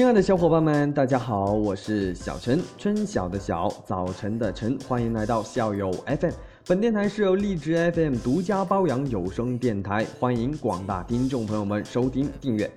亲爱的小伙伴们，大家好，我是小陈，春晓的晓，早晨的晨，欢迎来到校友 FM。本电台是由荔枝 FM 独家包养有声电台，欢迎广大听众朋友们收听订阅。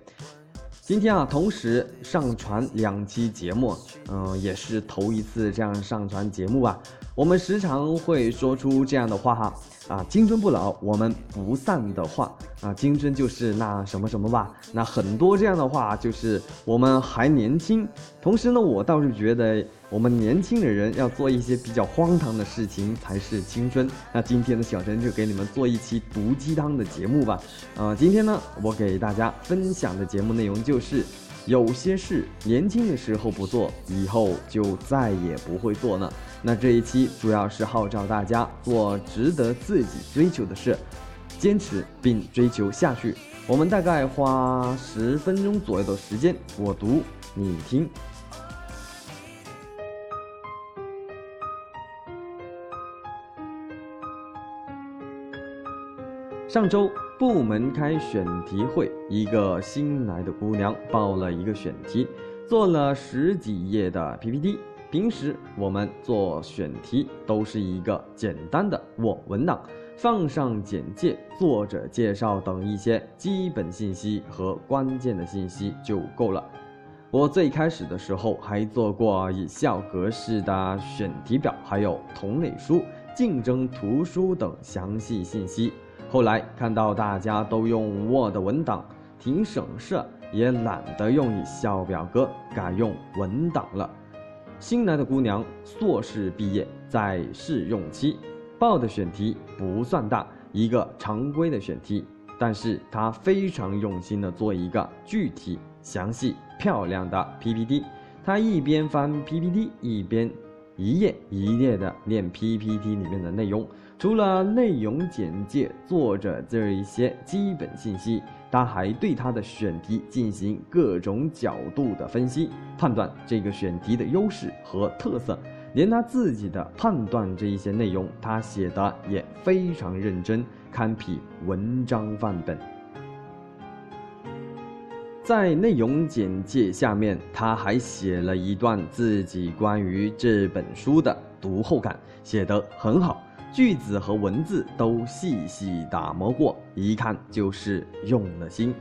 今天啊，同时上传两期节目，嗯，也是头一次这样上传节目啊。我们时常会说出这样的话哈，啊，青春不老，我们不散的话啊，青春就是那什么什么吧。那很多这样的话，就是我们还年轻。同时呢，我倒是觉得我们年轻的人要做一些比较荒唐的事情才是青春。那今天的小陈就给你们做一期毒鸡汤的节目吧。啊，今天呢，我给大家分享的节目内容就是，有些事年轻的时候不做，以后就再也不会做了。那这一期主要是号召大家做值得自己追求的事，坚持并追求下去。我们大概花十分钟左右的时间，我读你听。上周部门开选题会，一个新来的姑娘报了一个选题，做了十几页的 PPT。平时我们做选题都是一个简单的 Word 文档，放上简介、作者介绍等一些基本信息和关键的信息就够了。我最开始的时候还做过以校格式的选题表，还有同类书、竞争图书等详细信息。后来看到大家都用 Word 文档，挺省事，也懒得用 Excel 表格，改用文档了。新来的姑娘，硕士毕业，在试用期，报的选题不算大，一个常规的选题，但是她非常用心的做一个具体、详细、漂亮的 PPT。她一边翻 PPT，一边一页一页的念 PPT 里面的内容。除了内容简介、作者这一些基本信息。他还对他的选题进行各种角度的分析，判断这个选题的优势和特色，连他自己的判断这一些内容，他写的也非常认真，堪比文章范本。在内容简介下面，他还写了一段自己关于这本书的读后感，写得很好。句子和文字都细细打磨过，一看就是用了心。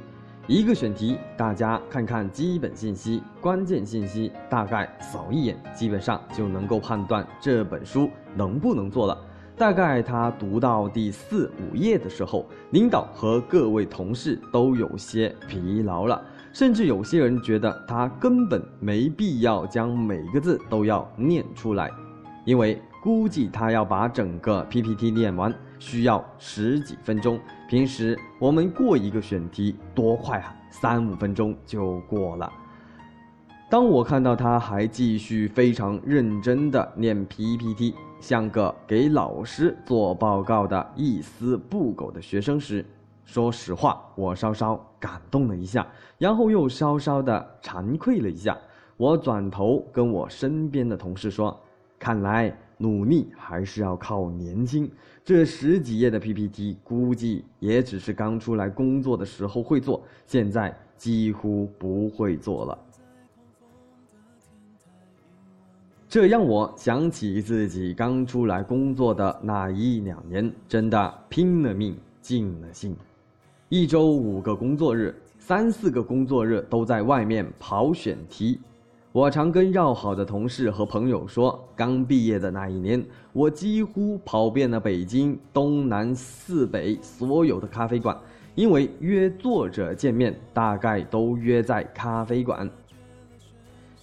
一个选题，大家看看基本信息、关键信息，大概扫一眼，基本上就能够判断这本书能不能做了。大概他读到第四五页的时候，领导和各位同事都有些疲劳了，甚至有些人觉得他根本没必要将每个字都要念出来，因为。估计他要把整个 PPT 念完，需要十几分钟。平时我们过一个选题多快啊，三五分钟就过了。当我看到他还继续非常认真的念 PPT，像个给老师做报告的一丝不苟的学生时，说实话，我稍稍感动了一下，然后又稍稍的惭愧了一下。我转头跟我身边的同事说：“看来。”努力还是要靠年轻。这十几页的 PPT，估计也只是刚出来工作的时候会做，现在几乎不会做了。这让我想起自己刚出来工作的那一两年，真的拼了命、尽了心。一周五个工作日，三四个工作日都在外面跑选题。我常跟要好的同事和朋友说，刚毕业的那一年，我几乎跑遍了北京东南四北所有的咖啡馆，因为约作者见面，大概都约在咖啡馆。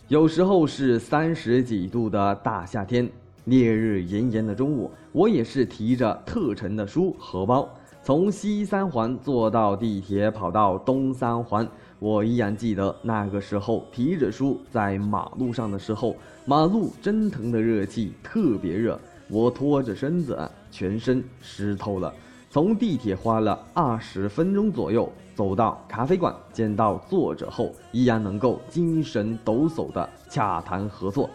有时候是三十几度的大夏天，烈日炎炎的中午，我也是提着特沉的书荷包，从西三环坐到地铁，跑到东三环。我依然记得那个时候提着书在马路上的时候，马路蒸腾的热气特别热，我拖着身子，全身湿透了。从地铁花了二十分钟左右走到咖啡馆，见到作者后，依然能够精神抖擞的洽谈合作。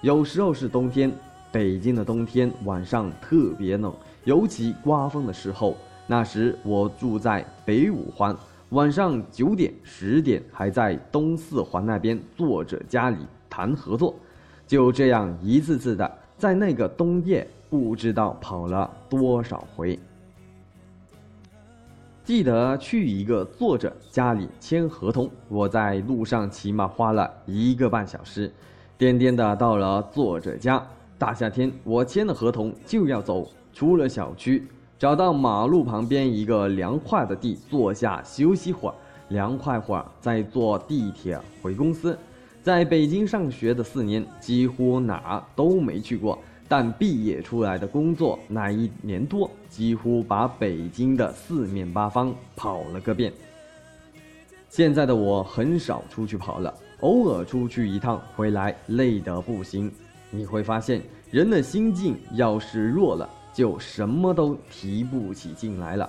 有时候是冬天，北京的冬天晚上特别冷，尤其刮风的时候。那时我住在北五环。晚上九点、十点还在东四环那边作者家里谈合作，就这样一次次的在那个冬夜，不知道跑了多少回。记得去一个作者家里签合同，我在路上起码花了一个半小时，颠颠的到了作者家。大夏天，我签了合同就要走，出了小区。找到马路旁边一个凉快的地坐下休息会儿，凉快会儿再坐地铁回公司。在北京上学的四年，几乎哪儿都没去过，但毕业出来的工作那一年多，几乎把北京的四面八方跑了个遍。现在的我很少出去跑了，偶尔出去一趟回来累得不行。你会发现，人的心境要是弱了。就什么都提不起劲来了。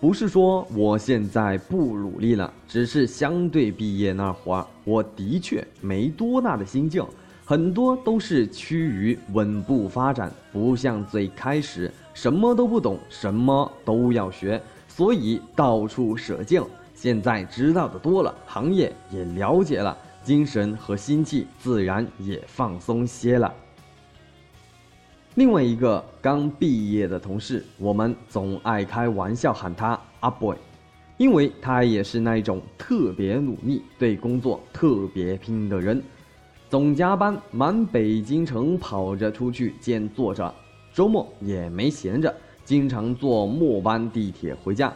不是说我现在不努力了，只是相对毕业那会儿，我的确没多大的心境，很多都是趋于稳步发展，不像最开始什么都不懂，什么都要学，所以到处舍劲。现在知道的多了，行业也了解了，精神和心气自然也放松些了。另外一个刚毕业的同事，我们总爱开玩笑喊他阿 boy，因为他也是那种特别努力、对工作特别拼的人，总加班，满北京城跑着出去见作者，周末也没闲着，经常坐末班地铁回家。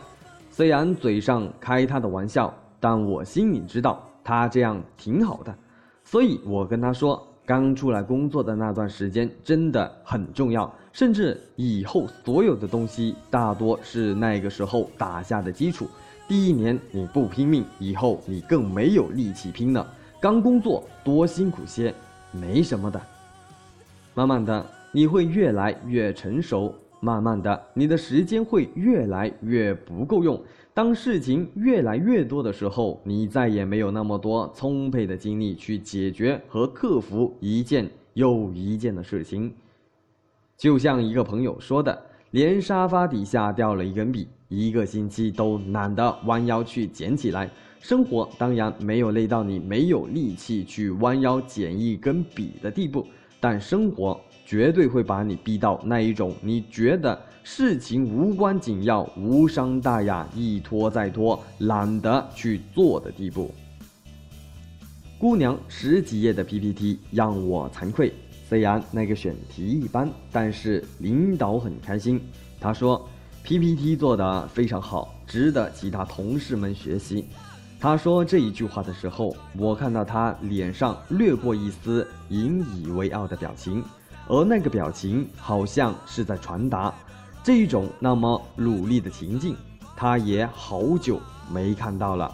虽然嘴上开他的玩笑，但我心里知道他这样挺好的，所以我跟他说。刚出来工作的那段时间真的很重要，甚至以后所有的东西大多是那个时候打下的基础。第一年你不拼命，以后你更没有力气拼了。刚工作多辛苦些，没什么的。慢慢的你会越来越成熟，慢慢的你的时间会越来越不够用。当事情越来越多的时候，你再也没有那么多充沛的精力去解决和克服一件又一件的事情。就像一个朋友说的：“连沙发底下掉了一根笔，一个星期都懒得弯腰去捡起来。”生活当然没有累到你没有力气去弯腰捡一根笔的地步，但生活绝对会把你逼到那一种你觉得。事情无关紧要、无伤大雅，一拖再拖，懒得去做的地步。姑娘十几页的 PPT 让我惭愧，虽然那个选题一般，但是领导很开心。他说 PPT 做得非常好，值得其他同事们学习。他说这一句话的时候，我看到他脸上掠过一丝引以为傲的表情，而那个表情好像是在传达。这一种那么努力的情境，他也好久没看到了。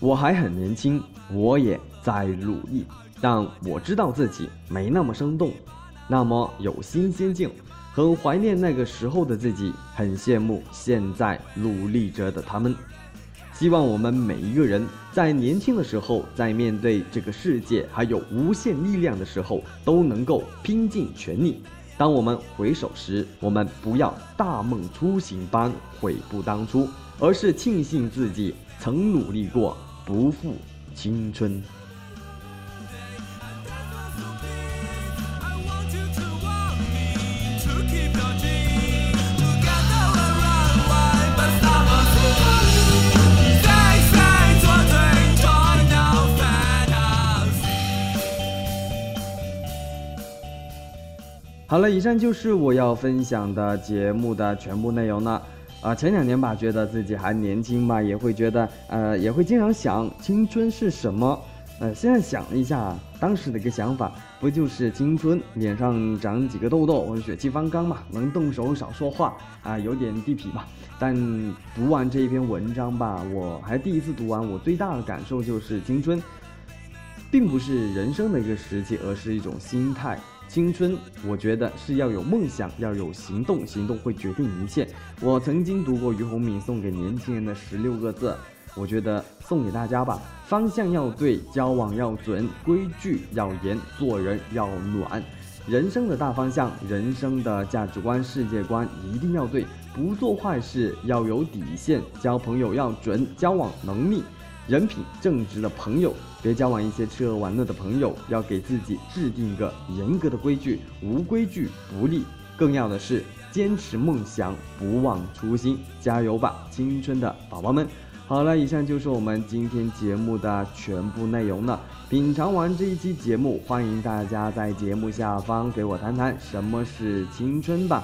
我还很年轻，我也在努力，但我知道自己没那么生动，那么有新鲜劲，很怀念那个时候的自己，很羡慕现在努力着的他们。希望我们每一个人在年轻的时候，在面对这个世界还有无限力量的时候，都能够拼尽全力。当我们回首时，我们不要大梦初醒般悔不当初，而是庆幸自己曾努力过，不负青春。好了，以上就是我要分享的节目的全部内容了。啊，前两年吧，觉得自己还年轻吧，也会觉得，呃，也会经常想青春是什么。呃，现在想了一下，当时的一个想法，不就是青春，脸上长几个痘痘，或者血气方刚嘛，能动手，少说话，啊，有点地痞嘛。但读完这一篇文章吧，我还第一次读完，我最大的感受就是青春，并不是人生的一个时期，而是一种心态。青春，我觉得是要有梦想，要有行动，行动会决定一切。我曾经读过俞洪敏送给年轻人的十六个字，我觉得送给大家吧：方向要对，交往要准，规矩要严，做人要暖。人生的大方向，人生的价值观、世界观一定要对，不做坏事要有底线，交朋友要准，交往能力、人品正直的朋友，别交往一些吃喝玩乐的朋友，要给自己制定一个严格的规矩，无规矩不立。更要的是坚持梦想，不忘初心，加油吧，青春的宝宝们！好了，以上就是我们今天节目的全部内容了。品尝完这一期节目，欢迎大家在节目下方给我谈谈什么是青春吧。